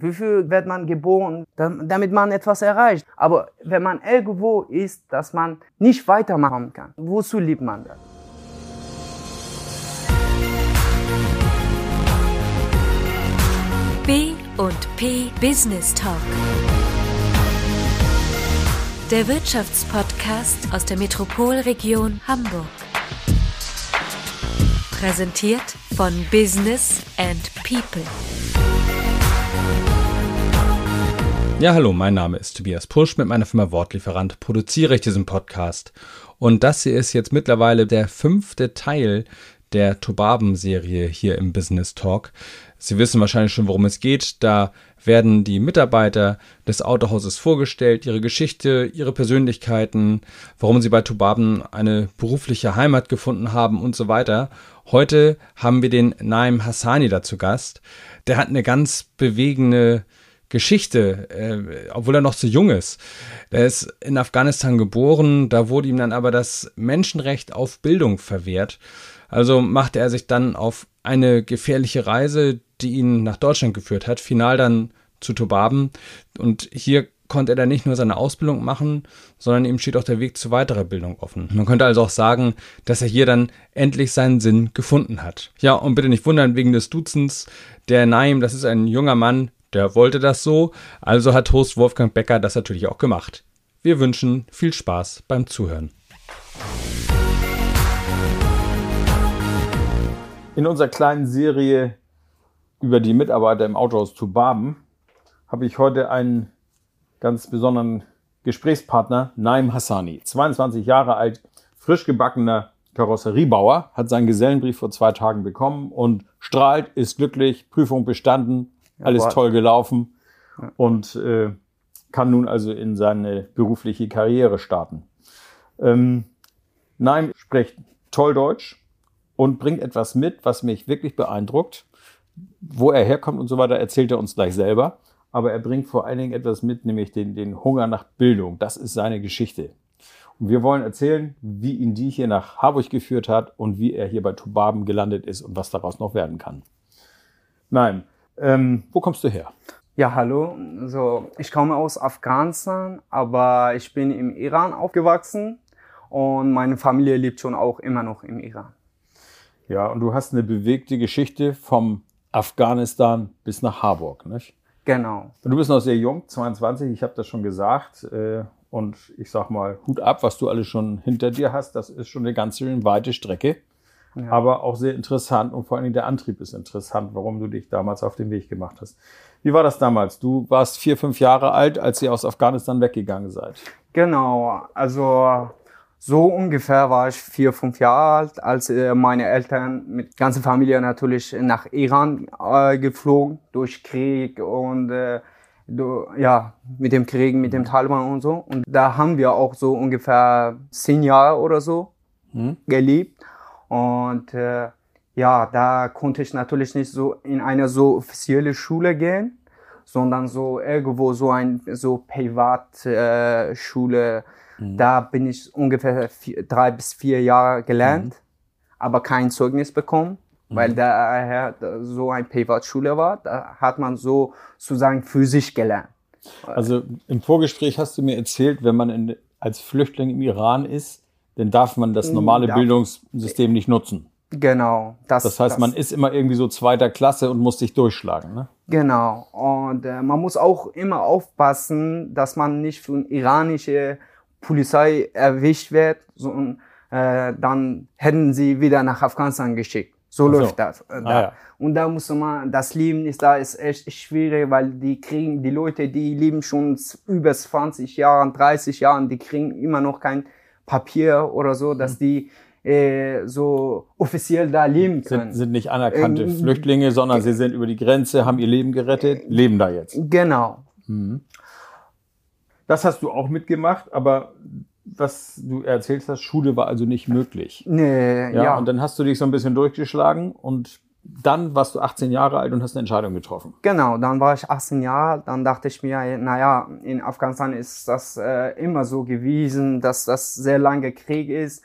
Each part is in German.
Viel wird man geboren, damit man etwas erreicht? Aber wenn man irgendwo ist, dass man nicht weitermachen kann, wozu liebt man das? B und P Business Talk. Der Wirtschaftspodcast aus der Metropolregion Hamburg. Präsentiert von Business and People. Ja, hallo, mein Name ist Tobias Pusch. Mit meiner Firma Wortlieferant produziere ich diesen Podcast. Und das hier ist jetzt mittlerweile der fünfte Teil der Tobaben-Serie hier im Business Talk. Sie wissen wahrscheinlich schon, worum es geht. Da werden die Mitarbeiter des Autohauses vorgestellt, ihre Geschichte, ihre Persönlichkeiten, warum sie bei Tobaben eine berufliche Heimat gefunden haben und so weiter. Heute haben wir den Naim Hassani dazu Gast. Der hat eine ganz bewegende Geschichte, äh, obwohl er noch zu jung ist. Er ist in Afghanistan geboren, da wurde ihm dann aber das Menschenrecht auf Bildung verwehrt. Also machte er sich dann auf eine gefährliche Reise, die ihn nach Deutschland geführt hat, final dann zu Tobaben. Und hier konnte er dann nicht nur seine Ausbildung machen, sondern ihm steht auch der Weg zu weiterer Bildung offen. Man könnte also auch sagen, dass er hier dann endlich seinen Sinn gefunden hat. Ja, und bitte nicht wundern wegen des Duzens. Der Naim, das ist ein junger Mann, der wollte das so, also hat Host Wolfgang Becker das natürlich auch gemacht. Wir wünschen viel Spaß beim Zuhören. In unserer kleinen Serie über die Mitarbeiter im Autohaus zu Baben habe ich heute einen ganz besonderen Gesprächspartner, Naim Hassani. 22 Jahre alt, frisch gebackener Karosseriebauer, hat seinen Gesellenbrief vor zwei Tagen bekommen und strahlt, ist glücklich, Prüfung bestanden, alles ja, toll gelaufen ja. und äh, kann nun also in seine berufliche Karriere starten. Ähm, Naim spricht toll Deutsch und bringt etwas mit, was mich wirklich beeindruckt. Wo er herkommt und so weiter, erzählt er uns gleich selber. Aber er bringt vor allen Dingen etwas mit, nämlich den, den Hunger nach Bildung. Das ist seine Geschichte. Und wir wollen erzählen, wie ihn die hier nach Harburg geführt hat und wie er hier bei Tubaben gelandet ist und was daraus noch werden kann. Nein, ähm, wo kommst du her? Ja, hallo. So, ich komme aus Afghanistan, aber ich bin im Iran aufgewachsen und meine Familie lebt schon auch immer noch im Iran. Ja, und du hast eine bewegte Geschichte vom Afghanistan bis nach Harburg, nicht? Genau. Und du bist noch sehr jung, 22, ich habe das schon gesagt. Äh, und ich sag mal, Hut ab, was du alles schon hinter dir hast. Das ist schon eine ganz schön weite Strecke. Ja. Aber auch sehr interessant und vor allen Dingen der Antrieb ist interessant, warum du dich damals auf den Weg gemacht hast. Wie war das damals? Du warst vier, fünf Jahre alt, als ihr aus Afghanistan weggegangen seid. Genau, also so ungefähr war ich vier, fünf Jahre alt, als äh, meine Eltern mit ganzer Familie natürlich nach Iran äh, geflogen durch Krieg und äh, ja mit dem Krieg mit dem Taliban und so. Und da haben wir auch so ungefähr zehn Jahre oder so hm. gelebt. Und äh, ja, da konnte ich natürlich nicht so in eine so offizielle Schule gehen, sondern so irgendwo so ein so Privatschule. Äh, Schule Mhm. Da bin ich ungefähr vier, drei bis vier Jahre gelernt, mhm. aber kein Zeugnis bekommen, mhm. weil daher so ein Privatschule war. Da hat man so sozusagen physisch gelernt. Also im Vorgespräch hast du mir erzählt, wenn man in, als Flüchtling im Iran ist, dann darf man das normale darf. Bildungssystem nicht nutzen. Genau. Das, das heißt, das. man ist immer irgendwie so zweiter Klasse und muss sich durchschlagen. Ne? Genau. Und äh, man muss auch immer aufpassen, dass man nicht von iranische Polizei erwischt wird, so, äh, dann hätten sie wieder nach Afghanistan geschickt. So, so. läuft das. Äh, da. Ah, ja. Und da muss man, das Leben ist da ist echt schwierig, weil die kriegen, die Leute, die leben schon über 20 Jahren, 30 Jahren, die kriegen immer noch kein Papier oder so, dass mhm. die äh, so offiziell da leben können. Sind, sind nicht anerkannte ähm, Flüchtlinge, sondern sie sind über die Grenze, haben ihr Leben gerettet, leben da jetzt. Genau. Mhm. Das hast du auch mitgemacht, aber was du erzählst hast, Schule war also nicht möglich. Nee, ja, ja. Und dann hast du dich so ein bisschen durchgeschlagen und dann warst du 18 Jahre alt und hast eine Entscheidung getroffen. Genau, dann war ich 18 Jahre alt. Dann dachte ich mir, naja, in Afghanistan ist das äh, immer so gewesen, dass das sehr lange Krieg ist.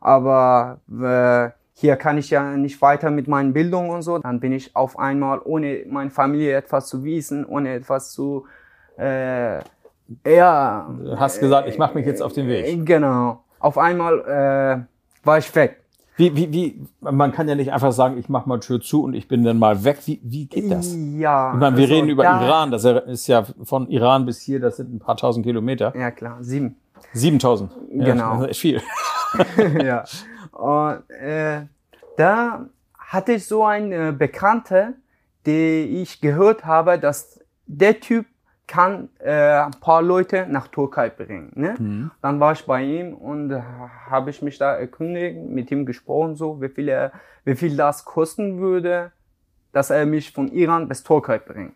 Aber äh, hier kann ich ja nicht weiter mit meinen Bildungen und so. Dann bin ich auf einmal, ohne meine Familie etwas zu wissen, ohne etwas zu, äh, ja. Du hast gesagt, ich mache mich jetzt auf den Weg. Äh, Genau. Auf einmal äh, war ich weg. Wie, wie, wie, man kann ja nicht einfach sagen, ich mache mal Tür zu und ich bin dann mal weg. Wie, wie geht das? Ja. Ich meine, wir also reden über da- Iran. Das ist ja von Iran bis hier, das sind ein paar tausend Kilometer. Ja, klar, sieben. 7000. Ja, Genau. Das ist viel. ja. Und äh, da hatte ich so eine Bekannte, die ich gehört habe, dass der Typ kann äh, ein paar Leute nach Türkei bringen. Ne? Dann war ich bei ihm und äh, habe ich mich da erkundigt, mit ihm gesprochen, so wie viel, er, wie viel das kosten würde, dass er mich von Iran bis Türkei bringt.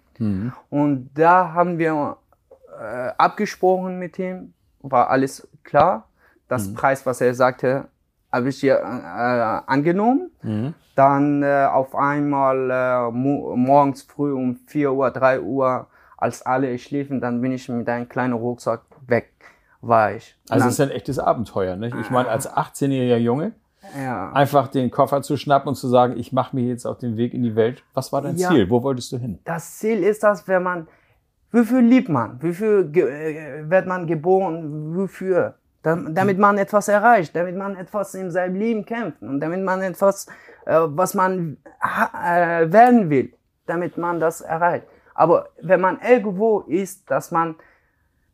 Und da haben wir äh, abgesprochen mit ihm, war alles klar. Das Preis, was er sagte, habe ich hier äh, angenommen. Dann äh, auf einmal äh, mo morgens früh um 4 Uhr, 3 Uhr, als alle schliefen, dann bin ich mit einem kleinen Rucksack weg, war ich. Also es ist ein echtes Abenteuer. Nicht? Ich meine, als 18-jähriger Junge ja. einfach den Koffer zu schnappen und zu sagen, ich mache mich jetzt auf den Weg in die Welt. Was war dein Ja. Ziel? Wo wolltest du hin? das Ziel ist das, wenn man, wofür liebt man? Wofür äh, wird man geboren? Wofür? Dam- Damit man etwas erreicht, damit man etwas in seinem Leben kämpft und damit man etwas, äh, was man äh, werden will, damit man das erreicht. Aber wenn man irgendwo ist, dass man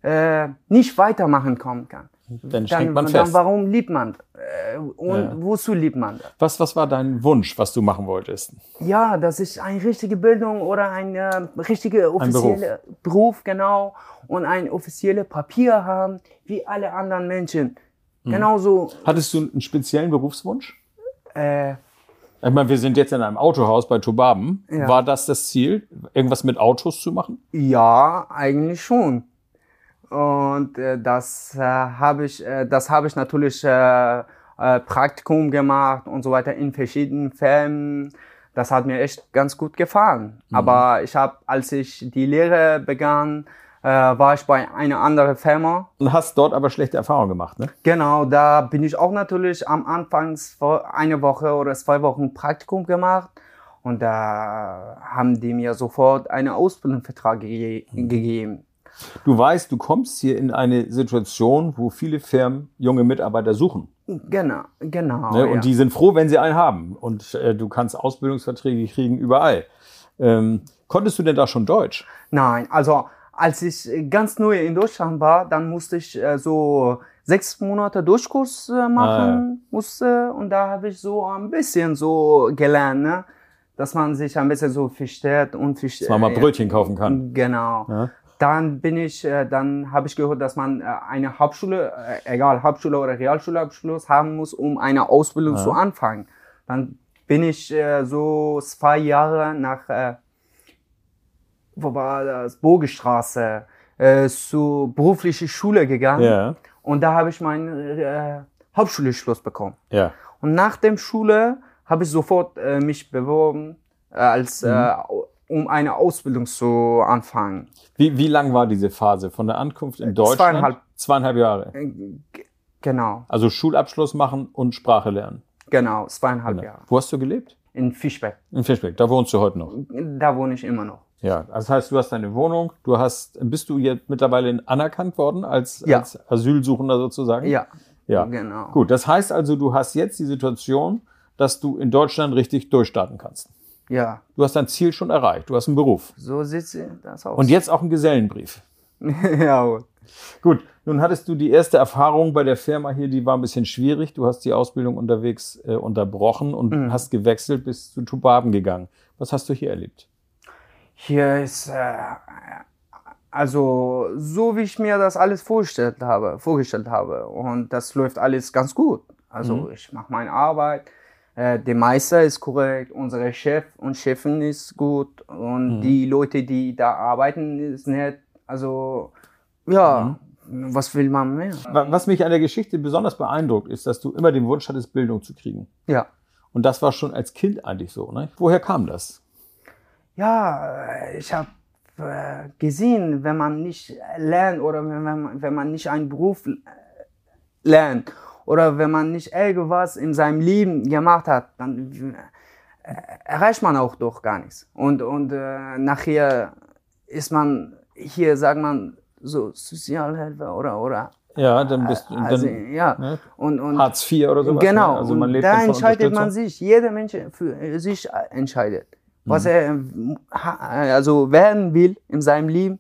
äh, nicht weitermachen kommen kann, Dann dann, man dann fest. warum liebt man? Äh, und Ja. wozu liebt man? Was, was war dein Wunsch, was du machen wolltest? Ja, dass ich eine richtige Bildung oder eine richtige offizielle Beruf. genau und ein offizielles Papier haben wie alle anderen Menschen. Mhm. Genauso Hattest du einen speziellen Berufswunsch? äh, Ich meine, wir sind jetzt in einem Autohaus bei Tobaben. Ja. War das das Ziel, irgendwas mit Autos zu machen? ja, eigentlich schon. Und äh, das äh, habe ich äh, das habe ich natürlich äh, äh, Praktikum gemacht und so weiter in verschiedenen Firmen. Das hat mir echt ganz gut gefallen. Aber ich habe, als ich die Lehre begann, äh, war ich bei einer anderen Firma Und hast dort aber schlechte Erfahrungen gemacht, ne? Genau, da bin ich auch natürlich am Anfang eine Woche oder zwei Wochen Praktikum gemacht und da haben die mir sofort einen Ausbildungsvertrag ge gegeben. Du weißt, du kommst hier in eine Situation, wo viele Firmen junge Mitarbeiter suchen. Genau, genau. Ne? ja. Und die sind froh, wenn sie einen haben. Und äh, du kannst Ausbildungsverträge kriegen überall. Ähm, konntest du denn da schon Deutsch? Nein, also als ich äh, ganz neu in Deutschland war, dann musste ich äh, so sechs Monate Durchkurs äh, machen musste und da habe ich so ein bisschen so gelernt, ne? dass man sich ein bisschen so versteht und versteht. Dass man mal Brötchen kaufen kann. Genau. Ja. Dann bin ich, äh, dann habe ich gehört, dass man äh, eine Hauptschule, äh, egal Hauptschule oder Realschulabschluss haben muss, um eine Ausbildung zu anfangen. Dann bin ich äh, so zwei Jahre nach, äh, wo war das, Bogestraße, äh, zu berufliche Schule gegangen. Ja. Und da habe ich meinen äh, Hauptschulabschluss bekommen. Ja. Und nach dem Schule habe ich sofort äh, mich beworben, äh, als, äh, um eine Ausbildung zu anfangen. Wie, wie lang war diese Phase von der Ankunft in Deutschland? zweieinhalb. Zweieinhalb Jahre. Genau, Also Schulabschluss machen und Sprache lernen. genau, zweieinhalb Jahre. Wo hast du gelebt? In Fischbeck. In Fischbeck. Da wohnst du heute noch. Da wohne ich immer noch. Ja, das heißt, du hast deine Wohnung, du hast, bist du jetzt mittlerweile anerkannt worden als, Ja. als Asylsuchender sozusagen? Ja, Ja. genau. Gut, das heißt also, du hast jetzt die Situation, dass du in Deutschland richtig durchstarten kannst. Ja, Du hast dein Ziel schon erreicht, du hast einen Beruf. so sieht sie das aus. Und jetzt auch einen Gesellenbrief. ja, Gut, nun hattest du die erste Erfahrung bei der Firma hier, die war ein bisschen schwierig. Du hast die Ausbildung unterwegs äh, unterbrochen und hast gewechselt, bist zu Tubaben gegangen. Was hast du hier erlebt? Hier ist, äh, also so wie ich mir das alles vorgestellt habe, vorgestellt habe. Und das läuft alles ganz gut. Also ich mache meine Arbeit. Äh, der Meister ist korrekt, unsere Chef und Chefin ist gut und die Leute, die da arbeiten, ist nett. Also ja, was will man mehr? Wa- Was mich an der Geschichte besonders beeindruckt, ist, dass du immer den Wunsch hattest, Bildung zu kriegen. Ja. Und das war schon als Kind eigentlich so. Ne? Woher kam das? Ja, äh, ich habe äh, gesehen, wenn man nicht lernt oder wenn man, wenn man nicht einen Beruf äh, lernt oder wenn man nicht irgendwas in seinem Leben gemacht hat, dann äh, erreicht man auch doch gar nichts. Und, und äh, nachher ist man hier, sagt man, so Sozialhelfer oder, oder Ja, dann bist du also, dann, ja. ne? Und, und Hartz IV oder sowas. Genau, Ne? Also man lebt da entscheidet man sich, jeder Mensch für sich entscheidet, Mhm. was er ähm, ha- also werden will in seinem Leben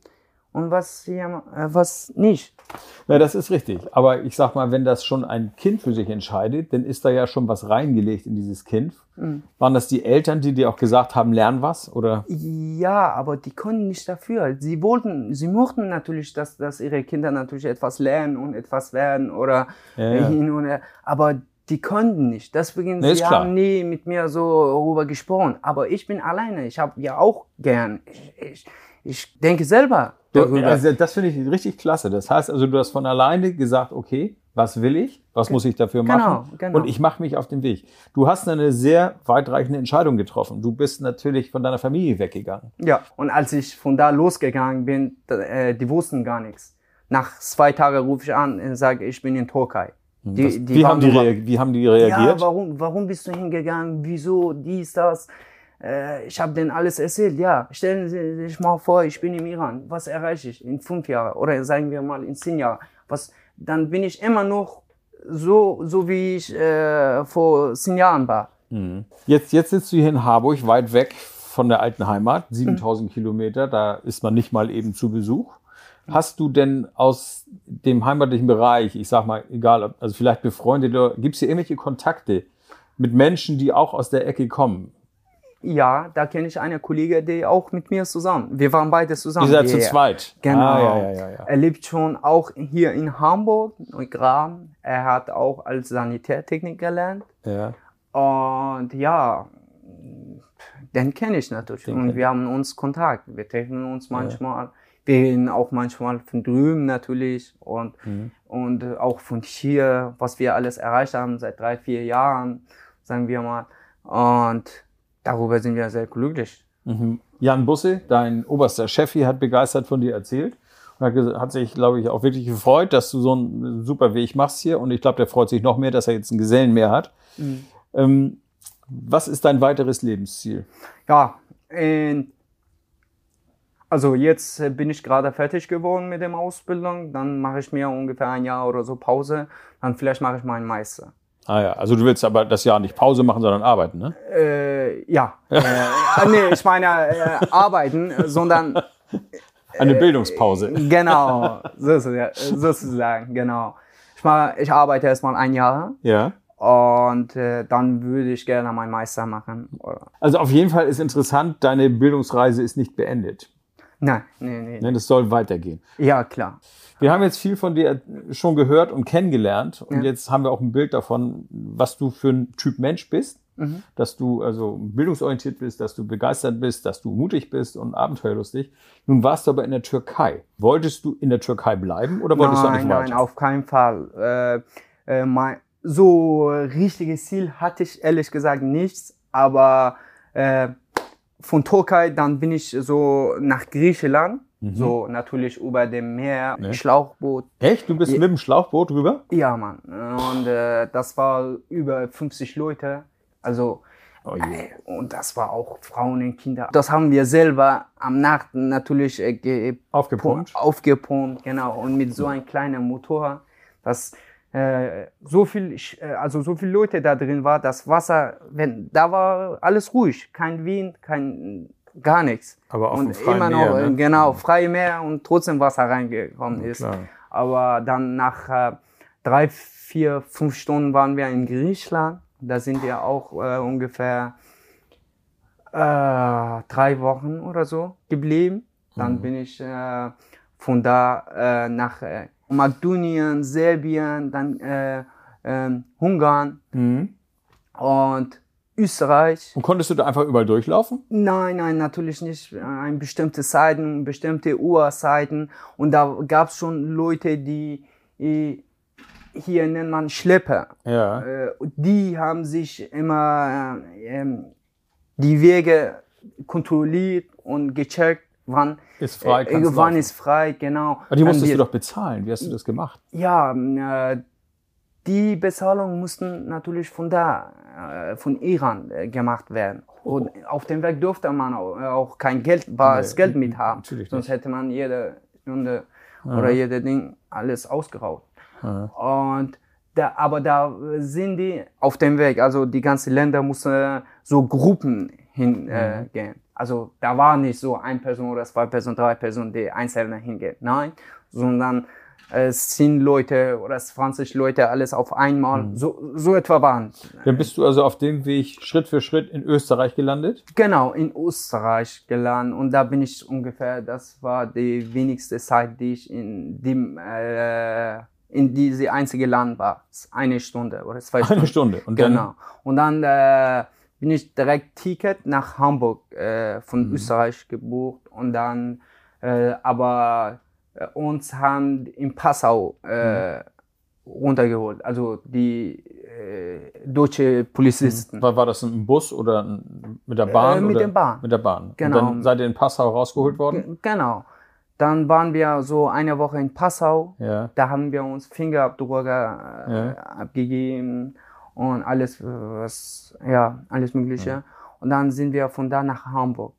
und was, ja, was nicht. Ja, das ist richtig. Aber ich sag mal, wenn das schon ein Kind für sich entscheidet, dann ist da ja schon was reingelegt in dieses Kind. Mhm. Waren das die Eltern, die dir auch gesagt haben, lern was? Oder? Ja, aber die konnten nicht dafür. Sie wollten, sie mochten natürlich, dass, dass ihre Kinder natürlich etwas lernen und etwas werden oder Ja, ja. hin und her. Aber die konnten nicht. Deswegen, Nee, sie haben nie mit mir so darüber gesprochen. Aber ich bin alleine. Ich habe ja auch gern. Ich, ich, ich denke selber darüber. Also das finde ich richtig klasse. Das heißt also, du hast von alleine gesagt, okay, was will ich? Was muss ich dafür Genau, machen? genau. Und ich mache mich auf den Weg. Du hast eine sehr weitreichende Entscheidung getroffen. Du bist natürlich von deiner Familie weggegangen. Ja, und als ich von da losgegangen bin, äh, die wussten gar nichts. Nach zwei Tagen rufe ich an und sage, ich bin in Türkei. Die, Das, die wie, haben die rea- wie haben die Ja, reagiert? warum, warum bist du hingegangen? Wieso? Dies, das. Äh, ich habe denen alles erzählt. Ja, stellen Sie sich mal vor, ich bin im Iran. Was erreiche ich in fünf Jahren oder sagen wir mal in zehn Jahren? Was? Dann bin ich immer noch so, so wie ich äh, vor zehn Jahren war. Jetzt, jetzt sitzt du hier in Harburg, weit weg von der alten Heimat, 7000 Kilometer, da ist man nicht mal eben zu Besuch. Hast du denn aus dem heimatlichen Bereich, ich sag mal, egal, also vielleicht befreundet, gibt es hier irgendwelche Kontakte mit Menschen, die auch aus der Ecke kommen? Ja, da kenne ich eine Kollegin, die auch mit mir zusammen. Wir waren beide zusammen. Ihr seid zu zweit. Genau. Ah, ja, ja, ja. Er lebt schon auch hier in Hamburg, Neugraben. Er hat auch als Sanitärtechnik gelernt. ja. Und ja, den kenne ich natürlich. Den und wir haben uns Kontakt. Wir treffen uns manchmal. Wir reden auch manchmal von drüben natürlich und, Mhm. und äh, auch von hier, was wir alles erreicht haben seit drei, vier Jahren, sagen wir mal. Und darüber sind wir sehr glücklich. Mhm. Jan Busse, dein oberster Chef hier, hat begeistert von dir erzählt. Und hat, sich, glaube ich, auch wirklich gefreut, dass du so einen super Weg machst hier. Und ich glaube, der freut sich noch mehr, dass er jetzt einen Gesellen mehr hat. Ähm, was ist dein weiteres Lebensziel? Ja, und also jetzt äh, bin ich gerade fertig geworden mit der Ausbildung. Dann mache ich mir ungefähr ein Jahr oder so Pause. Dann vielleicht mache ich meinen Meister. Ah ja, also du willst aber das Jahr nicht Pause machen, sondern arbeiten, ne? Äh, ja, äh, ah, nee, ich meine äh, arbeiten, äh, sondern Eine Bildungspause. genau, sozusagen, genau. Ich, mal, ich arbeite erstmal ein Jahr Ja. und äh, dann würde ich gerne meinen Meister machen. Oder, Also auf jeden Fall ist interessant, deine Bildungsreise ist nicht beendet. Nein, nee, nee. Ne, Das soll weitergehen. Ja, klar. Wir haben jetzt viel von dir schon gehört und kennengelernt und Ja. jetzt haben wir auch ein Bild davon, was du für ein Typ Mensch bist, Mhm. dass du also bildungsorientiert bist, dass du begeistert bist, dass du mutig bist und abenteuerlustig. Nun warst du aber in der Türkei. Wolltest du in der Türkei bleiben oder wolltest du nein, nicht nein, weiter? auf keinen Fall. Äh, äh, mein, so richtiges Ziel hatte ich ehrlich gesagt nichts, aber äh, von Türkei dann bin ich so nach Griechenland, so natürlich über dem Meer, Ne? Schlauchboot. Echt? Du bist mit dem Schlauchboot rüber? Ja, Mann. Und äh, das war über 50 Leute. Also Oh je. äh, und das war auch Frauen und Kinder. Das haben wir selber am Nacht natürlich äh, ge- Aufgepumpt? aufgepumpt, genau. Und mit so einem kleinen Motor, dass äh, so viel, äh, also so viele Leute da drin war, das Wasser, wenn da war alles ruhig, kein Wind, kein gar nichts. Aber auf dem und freien immer noch Meer, äh, ne? genau freie Meer und trotzdem Wasser reingekommen ist. klar. Aber dann nach äh, drei, vier, fünf Stunden waren wir in Griechenland. Da sind wir auch äh, ungefähr äh, drei Wochen oder so geblieben. Dann bin ich äh, von da äh, nach äh, Makedonien, Serbien, dann äh, ähm, Ungarn Mhm. und Österreich. Und konntest du da einfach überall durchlaufen? Nein, nein, natürlich nicht. Ein bestimmte Seiten, bestimmte Uhrzeiten. Und da gab es schon Leute, die, äh, hier nennt man Schlepper. Ja. Äh, die haben sich immer äh, ähm, die Wege kontrolliert und gecheckt, wann, Ist frei, äh, wann laufen. ist frei, genau. Aber die musstest wir- du doch bezahlen. Wie hast du das gemacht? ja, äh, die Bezahlung mussten natürlich von da, äh, von Iran äh, gemacht werden. Und auf dem Weg durfte man auch, auch kein Geld, bares Nee, Geld mit haben. natürlich Sonst nicht. hätte man jede Stunde oder jede Ding alles ausgeraubt. Und da, aber da sind die auf dem Weg. Also die ganzen Länder mussten so Gruppen hingehen. Äh, gehen. also da war nicht so ein Person oder zwei Personen, drei Personen, die einzeln hingehen. Nein, sondern es sind Leute oder es 20 Leute, alles auf einmal. So, so etwa waren. Dann bist du also auf dem Weg Schritt für Schritt in Österreich gelandet. Genau, in Österreich gelernt und da bin ich ungefähr, das war die wenigste Zeit, die ich in dem, äh, in diese einzige Land war. Eine Stunde oder zwei Stunden. Eine Stunde. Und dann Genau. Und dann äh, bin ich direkt Ticket nach Hamburg äh, von Mhm. Österreich gebucht und dann, äh, aber äh, uns haben in Passau äh, Mhm. runtergeholt, also die äh, deutsche Polizisten. war, war das ein Bus oder mit der Bahn? Äh, mit der Bahn. Mit der Bahn. Genau. Und dann seid ihr in Passau rausgeholt worden? G- Genau. Dann waren wir so eine Woche in Passau. Ja. Da haben wir uns Fingerabdrücke äh, Ja. abgegeben und alles, äh, was, ja, alles Mögliche. Und dann sind wir von da nach Hamburg.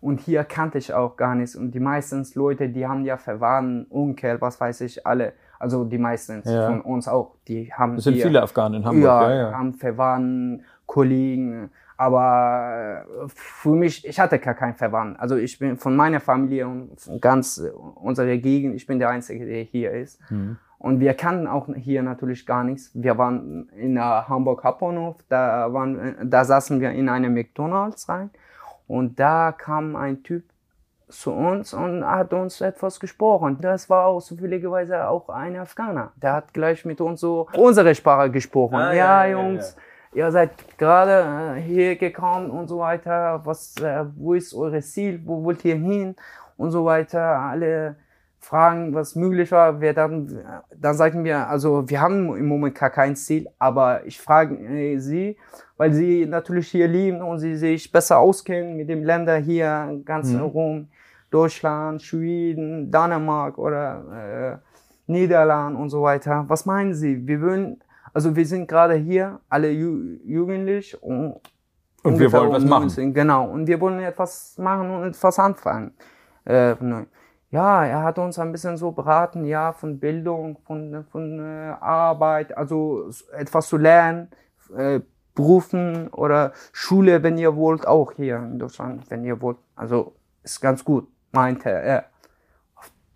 Und hier kannte ich auch gar nichts. Und die meisten Leute, die haben ja Verwandten, Onkel, was weiß ich, alle. Also die meisten Ja. von uns auch. Die haben Es sind hier, viele Afghanen in Hamburg. ja, Ja, ja. haben Verwandten, Kollegen. Aber äh, für mich, ich hatte gar keinen Verwandten. Also ich bin von meiner Familie und von ganz äh, unserer Gegend, ich bin der Einzige, der hier ist. Mhm. Und wir kannten auch hier natürlich gar nichts. Wir waren in der Hamburg Hauptbahnhof, da, waren, da saßen wir in einem McDonalds rein. Und da kam ein Typ zu uns und hat uns etwas gesprochen. Das war auch zufälligerweise auch ein Afghaner. Der hat gleich mit uns so unsere Sprache gesprochen. Ah, ja, ja, ja, Jungs, ihr seid gerade äh, hier gekommen und so weiter. Was, äh, wo ist eure Ziel? Wo wollt ihr hin? Und so weiter. Alle fragen, was möglich war. Wir dann, dann sagten wir, also wir haben im Moment gar kein Ziel, aber ich frage äh, Sie, weil Sie natürlich hier leben und Sie sich besser auskennen mit den Ländern hier ganz herum. Deutschland, Schweden, Dänemark oder äh, Niederlande und so weiter. Was meinen Sie? Wir würden, also wir sind gerade hier, alle Ju jugendlich und, Und wir wollen was machen. 19, Genau, und wir wollen etwas machen und etwas anfangen. Äh. Ja, er hat uns ein bisschen so beraten, ja, von Bildung, von, von äh, Arbeit, also etwas zu lernen, äh, Berufen oder Schule, wenn ihr wollt, auch hier in Deutschland, wenn ihr wollt. Also ist ganz gut, meinte er.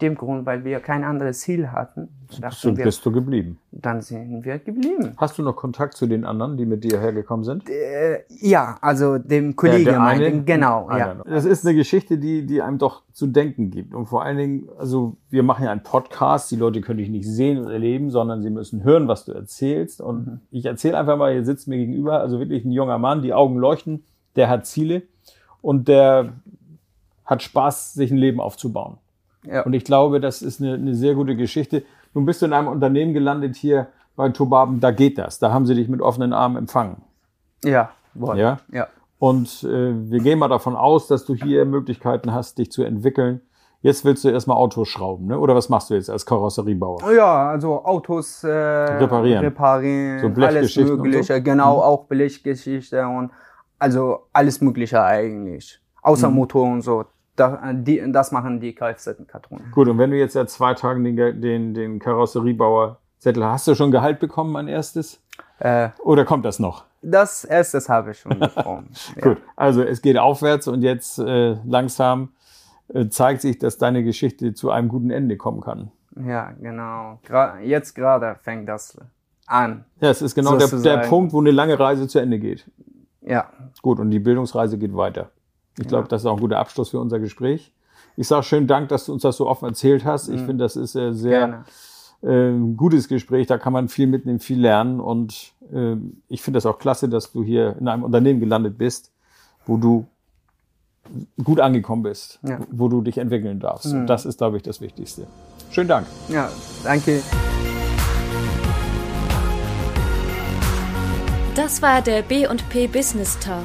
Dem Grund, weil wir kein anderes Ziel hatten, So wir, bist du geblieben. dann sind wir geblieben. Hast du noch Kontakt zu den anderen, die mit dir hergekommen sind? Äh, ja, also dem Kollegen der eine? meinten, genau, ja. Das ist eine Geschichte, die, die einem doch zu denken gibt. Und vor allen Dingen, also wir machen ja einen Podcast, die Leute können dich nicht sehen und erleben, sondern sie müssen hören, was du erzählst. Und Mhm. ich erzähle einfach mal, hier sitzt mir gegenüber, also wirklich ein junger Mann, die Augen leuchten, der hat Ziele und der hat Spaß, sich ein Leben aufzubauen. Ja. Und ich glaube, das ist eine, eine sehr gute Geschichte. Nun bist du in einem Unternehmen gelandet hier bei Tobaben, da geht das. Da haben sie dich mit offenen Armen empfangen. Ja, wohl. Ja? Ja. Und äh, wir gehen mal davon aus, dass du hier Möglichkeiten hast, dich zu entwickeln. Jetzt willst du erstmal Autos schrauben, ne? Oder was machst du jetzt als Karosseriebauer? Ja, also Autos äh, Reparieren. reparieren So alles Mögliche, so? Mhm. genau, auch Blechgeschichte und also alles Mögliche eigentlich. Außer Mhm. Motor und so. Die, das machen die Kfz-Kartonen. Gut, und wenn du jetzt seit zwei Tagen den, den, den Karosseriebauer Zettel hast, du schon Gehalt bekommen, mein erstes? Äh, Oder kommt das noch? das erste habe ich schon bekommen. ja. Gut, also es geht aufwärts und jetzt äh, langsam äh, zeigt sich, dass deine Geschichte zu einem guten Ende kommen kann. ja, genau. Gra jetzt gerade fängt das an. Ja, es ist genau der, der. Punkt, wo eine lange Reise zu Ende geht. Ja, Gut, und die Bildungsreise geht weiter. Ich glaube, das ist auch ein guter Abschluss für unser Gespräch. Ich sage schönen Dank, dass du uns das so offen erzählt hast. Ich finde, das ist äh, sehr äh, gutes Gespräch. Da kann man viel mitnehmen, viel lernen. Und äh, ich finde das auch klasse, dass du hier in einem Unternehmen gelandet bist, wo du gut angekommen bist, Ja. wo du dich entwickeln darfst. Und das ist, glaube ich, das Wichtigste. Schönen Dank. Ja, danke. Das war der B&P Business Talk.